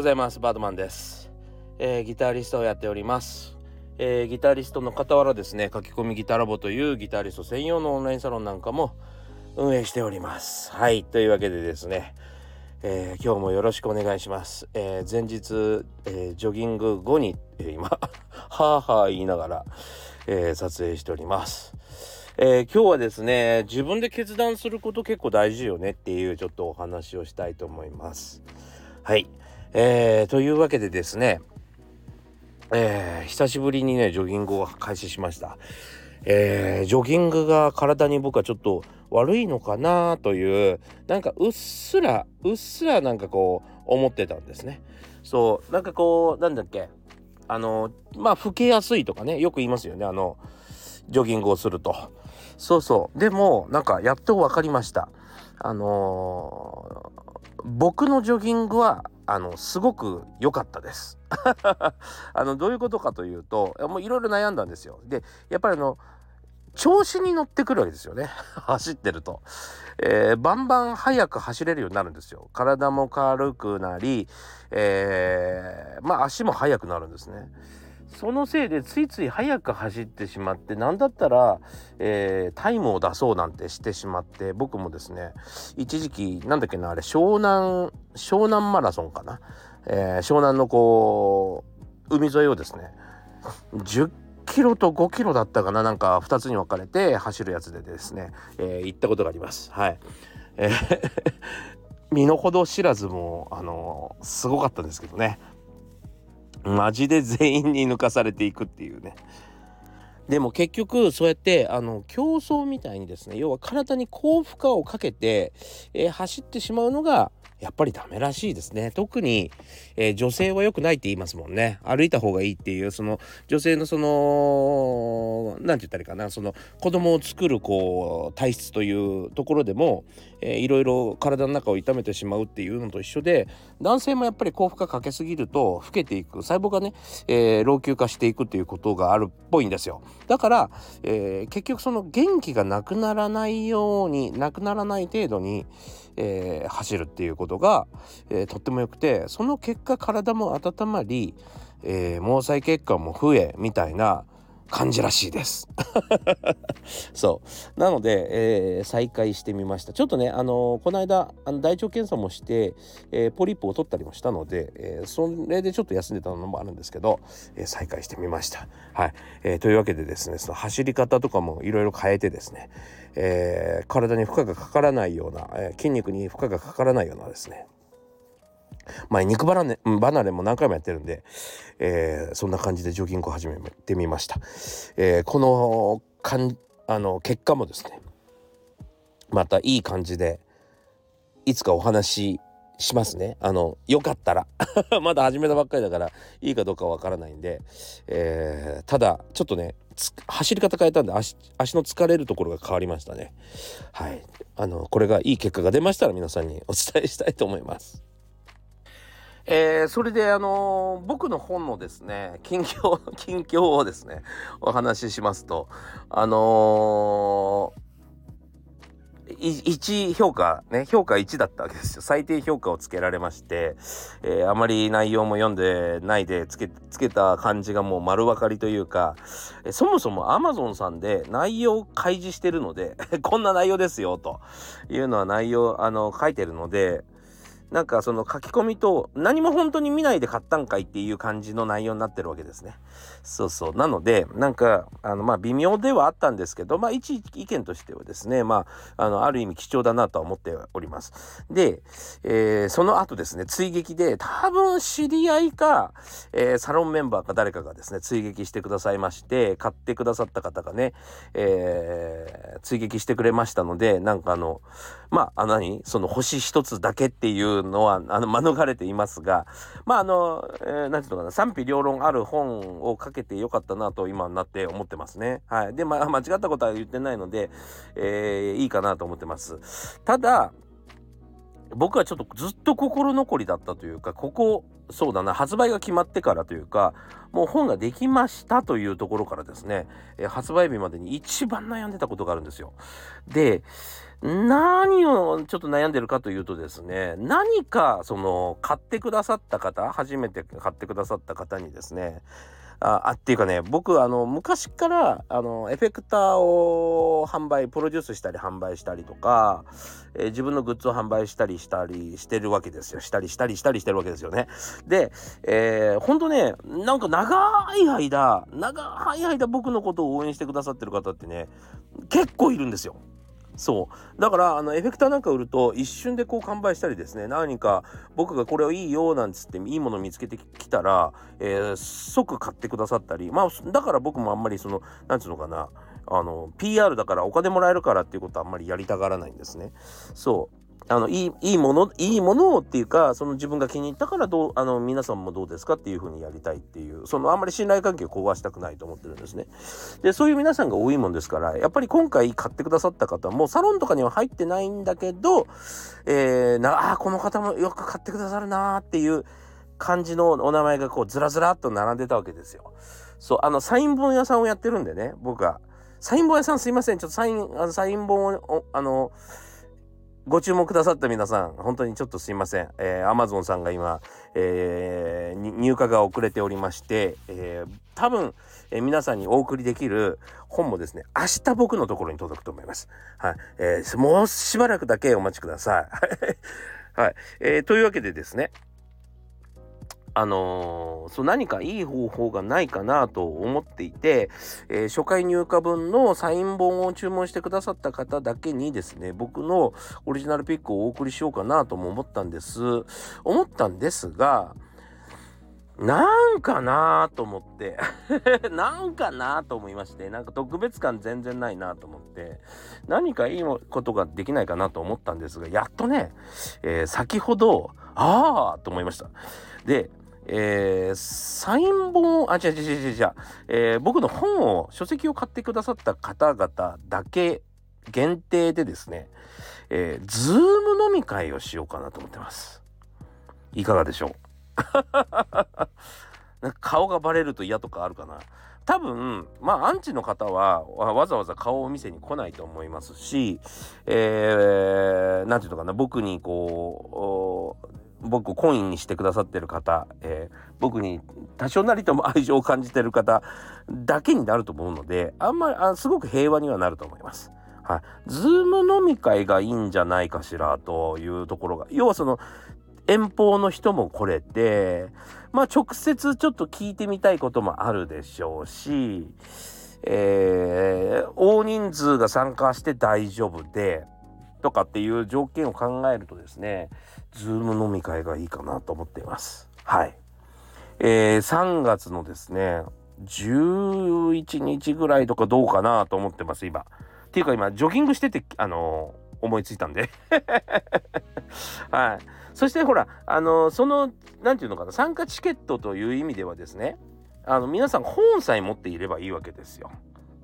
ございます。バードマンです、えー、ギタリストをやっております、えー、ギタリストの傍らですね書き込みギタラボというギタリスト専用のオンラインサロンなんかも運営しております。はいというわけでですね、えー、今日もよろしくお願いします、え前日、えジョギング後に、え今はあはあ言いながら、え撮影しております。え、今日はですね自分で決断すること結構大事よねっていうちょっとお話をしたいと思います。はい、えー、というわけでですね、えー、久しぶりにねジョギングを開始しました。えー、ジョギングが体に僕はちょっと悪いのかなというなんかうっすらうっすらなんかこう思ってたんですね。そうなんかこうなんだっけあのまあ老けやすいとかねよく言いますよねあのジョギングをすると。そうそうでもなんかやっと分かりましたあのー、僕のジョギングはあのすごく良かったです。あのどういうことかというともういろいろ悩んだんですよ。でやっぱりあの調子に乗ってくるわけですよね。走ってると、えー、バンバン速く走れるようになるんですよ。体も軽くなり、えー、まあ足も速くなるんですね。そのせいでついつい速く走ってしまって何だったら、えー、タイムを出そうなんてしてしまって僕もですね一時期なんだっけなあれ湘南湘南マラソンかな、えー、湘南のこう海沿いをですね10キロと5キロだったかな？なんか2つに分かれて走るやつでですね、えー、行ったことがあります。はい、えー 身の程知らずもあのすごかったんですけどね。マジで全員に抜かされていくっていうね。でも結局そうやってあの競争みたいにですね要は体に高負荷をかけて、えー、走ってしまうのがやっぱりダメらしいですね。特に、えー、女性は良くないって言いますもんね。歩いた方がいいっていうその女性のその何て言ったらいいかな。その子供を作るこう体質というところでも、えー、いろいろ体の中を痛めてしまうっていうのと一緒で男性もやっぱり高負荷かけすぎると老けていく細胞がね、えー、老朽化していくっていうことがあるっぽいんですよ。だから、えー、結局その元気がなくならないようになくならない程度に、えー、走るっていうことが、えー、とってもよくてその結果体も温まり、えー、毛細血管も増えみたいな感じらしいです。そう。なので、えー、再開してみました。ちょっとねあのー、この間あの大腸検査もして、えー、ポリープを取ったりもしたので、えそれでちょっと休んでたのもあるんですけど、え再開してみました。はい、えというわけでですねその走り方とかもいろいろ変えてですね、え体に負荷がかからないような、え筋肉に負荷がかからないようなですねまあ、肉離れ離れも何回もやってるんで、えー、そんな感じでジョギングを始めてみました。えー、このかんあの結果もですねまたいい感じでいつかお話ししますね。あの、よかったら まだ始めたばっかりだから、いいかどうかわからないんで、えー、ただ、ちょっとね、走り方変えたんで、足の疲れるところが変わりましたね。はい。あの、これがいい結果が出ましたら皆さんにお伝えしたいと思います。えー、それであのー、僕の本のですね近況 近況をですねお話ししますとあのー、1評価ね評価1だったわけですよ。最低評価をつけられまして、えー、あまり内容も読んでないでつけつけた感じがもう丸分かりというか、そもそも Amazon さんで内容を開示してるので こんな内容ですよというのは内容あの書いてるのでなんかその書き込みと何も本当に見ないで買ったんかいっていう感じの内容になってるわけですね。そうそう。なので、なんか、あの、まあ、微妙ではあったんですけど、まあ、一意見としてはですね、まあ、あの、ある意味貴重だなとは思っております。で、えー、その後ですね、追撃で、多分知り合いか、えー、サロンメンバーか誰かがですね、追撃してくださいまして、買ってくださった方がね、えー、追撃してくれましたので、なんかあの、まあ、あ何？その星一つだけっていうのは、あの、免れていますが、まあ、あの、えー、なんていうのかな、賛否両論ある本を書けてよかったなと今になって思ってますね。はい。で、まあ、間違ったことは言ってないので、えー、いいかなと思ってます。ただ、僕はちょっとずっと心残りだったというか、ここ、そうだな、発売が決まってからというか、もう本ができましたというところからですね、えー、発売日までに一番悩んでたことがあるんですよ。で、何をちょっと悩んでるかというとですね何かその買ってくださった方初めて買ってくださった方にですねああっていうかね僕あの昔からあのエフェクターを販売プロデュースしたり販売したりとか、えー、自分のグッズを販売したりしたりしてるわけですよ。したりしたりしたりしてるわけですよね。で、えー、ほんとねなんか長い間長い間僕のことを応援してくださってる方ってね結構いるんですよ。そう。だからあのエフェクターなんか売ると一瞬でこう完売したりですね。何か僕がこれをいいよなんつっていいもの見つけてきたら、えー、即買ってくださったり。まあだから僕もあんまりそのなんつうのかな。あの PR だからお金もらえるからっていうことはあんまりやりたがらないんですね。そう。あのいいいいものいいものをっていうかその自分が気に入ったからどうあの皆さんもどうですかっていうふうにやりたいっていうそのあんまり信頼関係を壊したくないと思ってるんですね。でそういう皆さんが多いもんですからやっぱり今回買ってくださった方もサロンとかには入ってないんだけど、えー、なあこの方もよく買ってくださるなーっていう感じのお名前がこうずらずらっと並んでたわけですよ。そうあのサイン本屋さんをやってるんでね僕は。サイン本屋さんすいませんちょっとサインあのサイン本をあのご注文くださった皆さん、本当にちょっとすいません。えー、Amazon さんが今、えー、入荷が遅れておりまして、えー、多分、えー、皆さんにお送りできる本もですね、明日僕のところに届くと思います。はい。えー、もうしばらくだけお待ちください。はい。えー、というわけでですね、あのー、そう何かいい方法がないかなと思っていて、えー、初回入荷分のサイン本を注文してくださった方だけにですね僕のオリジナルピックをお送りしようかなとも思ったんです。思ったんですがなんかなと思って。なんかなと思いましてなんか特別感全然ないなと思って。何かいいことができないかなと思ったんですがやっとね、えー、先ほどああと思いました。でえー、サイン本あ違う違う違う違う、えー、僕の本を書籍を買ってくださった方々だけ限定でですね、えー、ズーム飲み会をしようかなと思ってます。いかがでしょう？なんか顔がバレると嫌とかあるかな？多分まあアンチの方はわざわざ顔を見せに来ないと思いますしえー、なんていうのかな僕にこう僕コインにしてくださってる方、えー、僕に多少なりとも愛情を感じてる方だけになると思うのであんまりあすごく平和にはなると思います。はい、ズーム飲み会がいいんじゃないかしらというところが要はその遠方の人も来れてまあ直接ちょっと聞いてみたいこともあるでしょうし、えー、大人数が参加して大丈夫でとかっていう条件を考えるとですねズーム飲み会がいいかなと思っています。はい。えー、3月のですね、11日ぐらいとかどうかなと思ってます、今。っていうか今、ジョギングしてて、あのー、思いついたんで はい。そしてほら、あのー、その、何て言うのかな、参加チケットという意味ではですね、あの、皆さん本さえ持っていればいいわけですよ。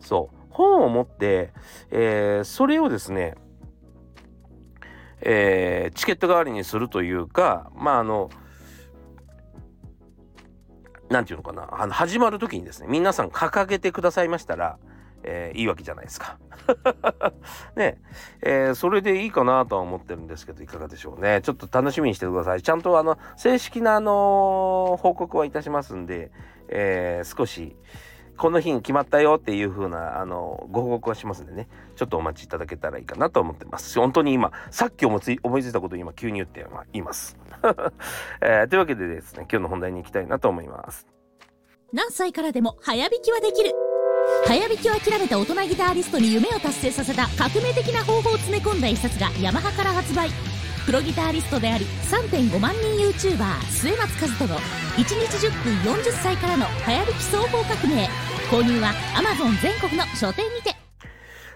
そう。本を持って、えー、それをですね、えー、チケット代わりにするというかまああの何て言うのかなあの始まる時にですね皆さん掲げてくださいましたら、えー、いいわけじゃないですか。ね。えー、それでいいかなとは思ってるんですけどいかがでしょうね。ちょっと楽しみにしてください。ちゃんとあの正式なあの報告はいたしますんで、え、少しこの日に決まったよっていう風な、あの、ご報告はしますんでね、ちょっとお待ちいただけたらいいかなと思ってます。本当に今、さっき思いついたことを今急に言っています。えー、というわけでですね、今日の本題に行きたいなと思います。何歳からでも早弾きはできる早弾きを諦めた大人ギタリストに夢を達成させた革命的な方法を詰め込んだ一冊がヤマハから発売プロギタリストであり3.5万人 YouTuber 末松和人の1日10分40歳からの流行る基礎法革命。購入は Amazon 全国の書店にて。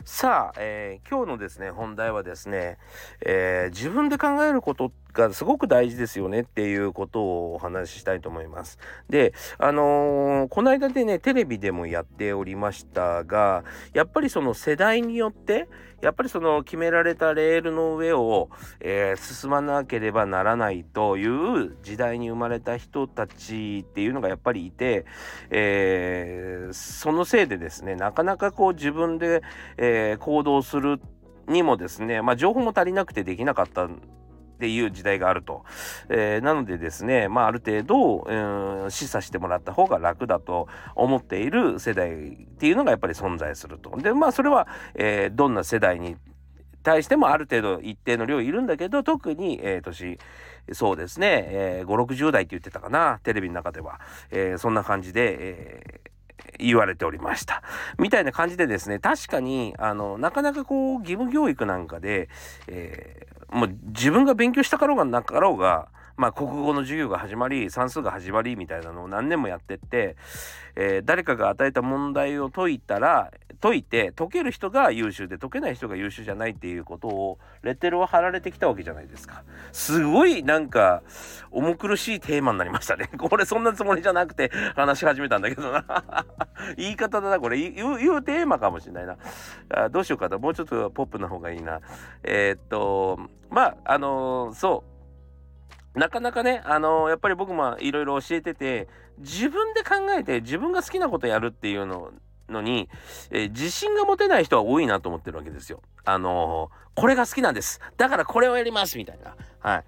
さあ、えー、今日のですね本題はですね、えー、自分で考えることがすごく大事ですよねっていうことをお話ししたいと思います。で、あのー、この間でね、テレビでもやっておりましたが、やっぱりその世代によって、やっぱりその決められたレールの上を、えー、進まなければならないという時代に生まれた人たちっていうのがやっぱりいて、えー、そのせいでですね、なかなかこう自分で、え行動するにもですね、まあ、情報も足りなくてできなかったっていう時代があると。えー、なのでですね、まあ、ある程度、えー、示唆してもらった方が楽だと思っている世代っていうのがやっぱり存在すると。で、まあ、それは、えー、どんな世代に対してもある程度一定の量いるんだけど、特に、えー、年、そうですね、えー、5、60代って言ってたかな、テレビの中では。えー、そんな感じで、えー言われておりました。みたいな感じでですね、確かに、あの、なかなかこう、義務教育なんかで、えー、もう自分が勉強したかろうがなかろうが、まあ、国語の授業が始まり算数が始まりみたいなのを何年もやってって、えー、誰かが与えた問題を解いたら解いて解ける人が優秀で解けない人が優秀じゃないっていうことをレッテルを貼られてきたわけじゃないですか。すごいなんか重苦しいテーマになりましたね。これそんなつもりじゃなくて話し始めたんだけどな。言い方だなこれ言う言うテーマかもしれないな。あどうしようかなもうちょっとポップな方がいいな。えー、っとまああのー、そうなかなかね、あのー、やっぱり僕もいろいろ教えてて、自分で考えて自分が好きなことやるっていうののに、えー、自信が持てない人は多いなと思ってるわけですよ。あのー、これが好きなんです。だからこれをやりますみたいな。はい。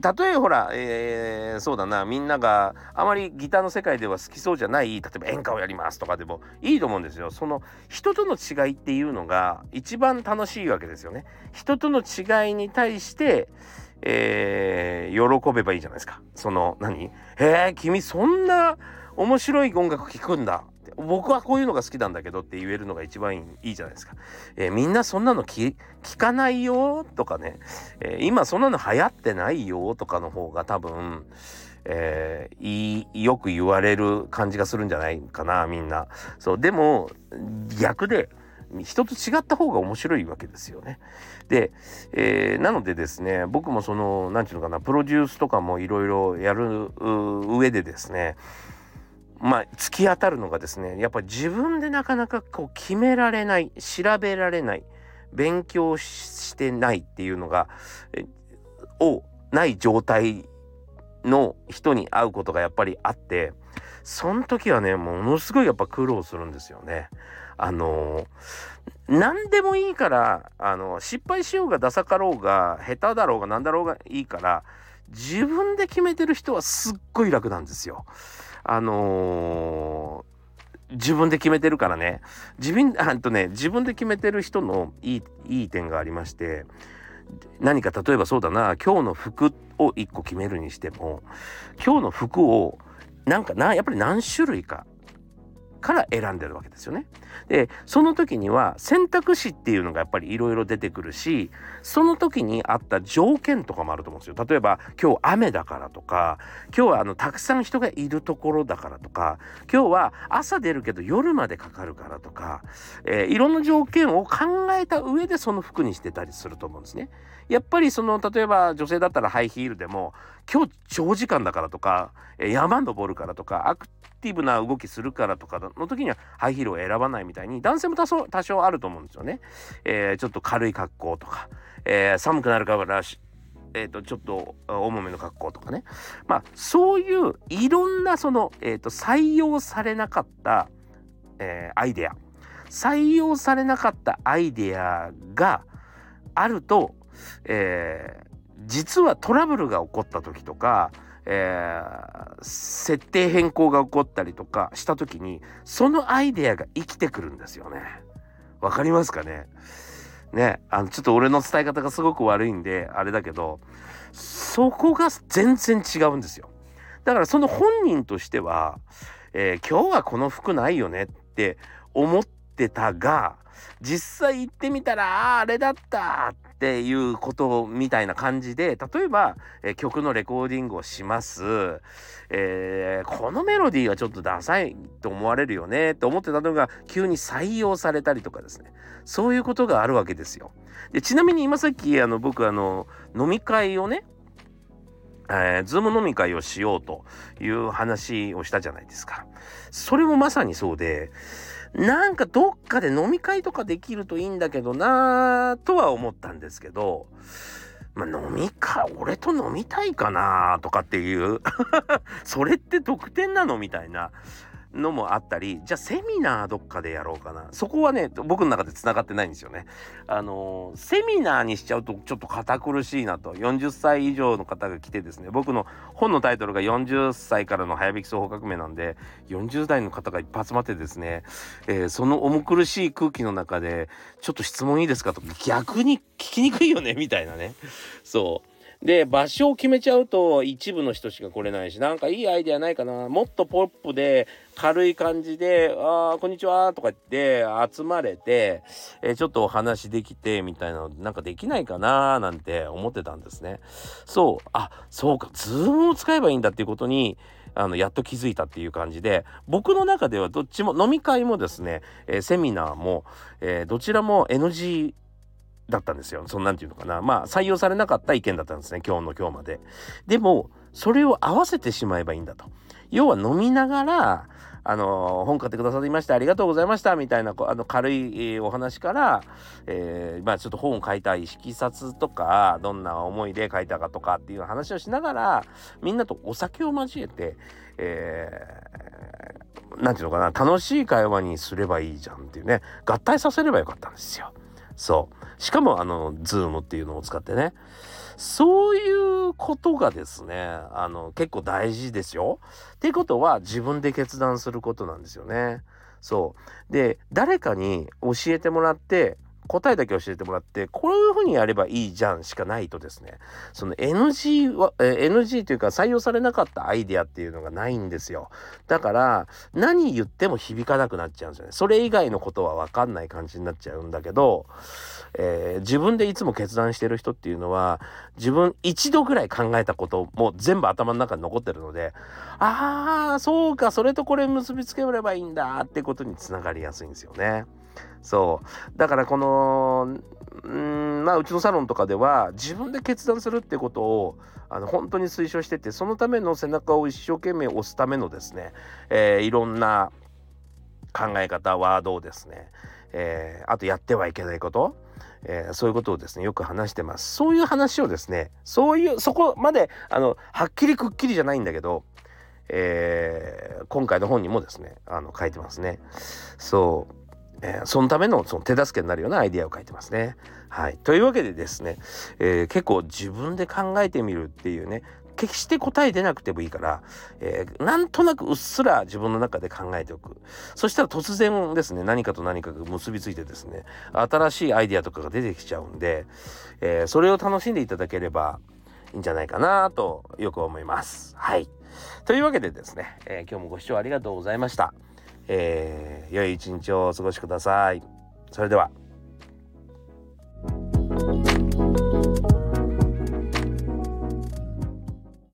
たとえほら、えー、そうだな、みんながあまりギターの世界では好きそうじゃない、例えば演歌をやりますとかでもいいと思うんですよ。その人との違いっていうのが一番楽しいわけですよね。人との違いに対して、えー、喜べばいいじゃないですか。その、何？へえ、君そんな面白い音楽聴くんだ。僕はこういうのが好きなんだけどって言えるのが一番いいじゃないですか。えー、みんなそんなの聞かないよとかね、えー、今そんなの流行ってないよとかの方が多分、えー、よく言われる感じがするんじゃないかなみんな。そうでも逆で人と違った方が面白いわけですよね。で、えー、なのでですね僕もその何て言うのかなプロデュースとかもいろいろやる上でですねまあ突き当たるのがですねやっぱ自分でなかなかこう決められない調べられない勉強してないっていうのがをない状態の人に会うことがやっぱりあってその時はねものすごいやっぱ苦労するんですよね。あの何でもいいからあの失敗しようがダサかろうが下手だろうが何だろうがいいから自分で決めてる人はすっごい楽なんですよ。あのー、自分で決めてるからね自分 あとね自分で決めてる人のいいいい点がありまして何か例えばそうだな今日の服を1個決めるにしても今日の服をなんかなやっぱり何種類か。から選んでるわけですよね。でその時には選択肢っていうのがやっぱりいろいろ出てくるしその時にあった条件とかもあると思うんですよ。例えば今日雨だからとか今日はあのたくさん人がいるところだからとか今日は朝出るけど夜までかかるからとか、えー、いろんな条件を考えた上でその服にしてたりすると思うんですね。やっぱりその例えば女性だったらハイヒールでも今日長時間だからとか山登るからとかアクティブな動きするからとかの時にはハイヒールを選ばないみたいに男性も多少多少あると思うんですよね。えー、ちょっと軽い格好とか、えー、寒くなるからしえーと、ちょっと重めの格好とかね。まあそういういろんなその、えーと、採用されなかった、えー、アイデア。採用されなかったアイデアがあると、えー、実はトラブルが起こった時とかえー、設定変更が起こったりとかした時にそのアイデアが生きてくるんですよね。わかりますかね？ねあのちょっと俺の伝え方がすごく悪いんであれだけどそこが全然違うんですよ。だからその本人としては、えー、今日はこの服ないよねって思ってたが実際行ってみたらああれだったっていうことみたいな感じで例えば、え曲のレコーディングをします、えー、このメロディーはちょっとダサいと思われるよねって思ってたのが急に採用されたりとかですねそういうことがあるわけですよ。でちなみに今さっきあの僕あの飲み会をねえー、ズーム飲み会をしようという話をしたじゃないですか。それもまさにそうで、なんかどっかで飲み会とかできるといいんだけどなぁとは思ったんですけど、まあ、飲み会、俺と飲みたいかなとかっていう それって特典なの？みたいな。のもあったりじゃあセミナーどっかでやろうかな。そこはね僕の中でつながってないんですよね。あのー、セミナーにしちゃうとちょっと堅苦しいなと。40歳以上の方が来てですね僕の本のタイトルが40歳からの早引き総合革命なんで40代の方がいっぱい集まってですね、えー、その重苦しい空気の中でちょっと質問いいですかと逆に聞きにくいよねみたいなね。そう。で、場所を決めちゃうと一部の人しか来れないし、なんかいいアイデアないかな。もっとポップで軽い感じで、ああ、こんにちはとか言って集まれて、えー、ちょっとお話できてみたいなのなんかできないかなーなんて思ってたんですね。そう、あ、そうか、ズームを使えばいいんだっていうことに、あのやっと気づいたっていう感じで僕の中ではどっちも飲み会もですね、えー、セミナーも、えー、どちらも NG だったんですよ。そんなんていうのかな。まあ採用されなかった意見だったんですね。今日の今日まで。でも、それを合わせてしまえばいいんだと。要は飲みながら、あの本買ってくださいましてありがとうございましたみたいなあの軽いお話から、えー、まあちょっと本を書いたい色冊とかどんな思いで書いたかとかっていう話をしながらみんなとお酒を交えて、えー、なんていうのかな楽しい会話にすればいいじゃんっていうね合体させればよかったんですよ。そうしかもあのズームっていうのを使ってねそういうことがですねあの結構大事ですよ。っていうことは自分で決断することなんですよね。そうで誰かに教えてもらって答えだけ教えてもらってこういうふうにやればいいじゃんしかないとですねその NG は、NG というか採用されなかったアイデアっていうのがないんですよだから何言っても響かなくなっちゃうんですよねそれ以外のことは分かんない感じになっちゃうんだけど、えー、自分でいつも決断してる人っていうのは自分一度ぐらい考えたことも全部頭の中に残ってるのでああそうかそれとこれ結びつければいいんだってことにつながりやすいんですよね。そう。だからこのうんまあうちのサロンとかでは自分で決断するってことをあの本当に推奨しててそのための背中を一生懸命押すためのですね、えー、いろんな考え方ワードをですね、えー、あとやってはいけないこと、えー、そういうことをですねよく話してます。そういう話をですねそういうそこまであのはっきりくっきりじゃないんだけどえー、今回の本にもですねあの書いてますね。そう。えー、そのためのその手助けになるようなアイデアを書いてますね。はい、というわけでですね、えー、結構自分で考えてみるっていうね決して答え出なくてもいいから、えー、なんとなくうっすら自分の中で考えておくそしたら突然ですね何かと何かが結びついてですね新しいアイデアとかが出てきちゃうんで、えー、それを楽しんでいただければいいんじゃないかなとよく思います。はいというわけでですね、えー、今日もご視聴ありがとうございました。えー、良い一日をお過ごしください。それでは。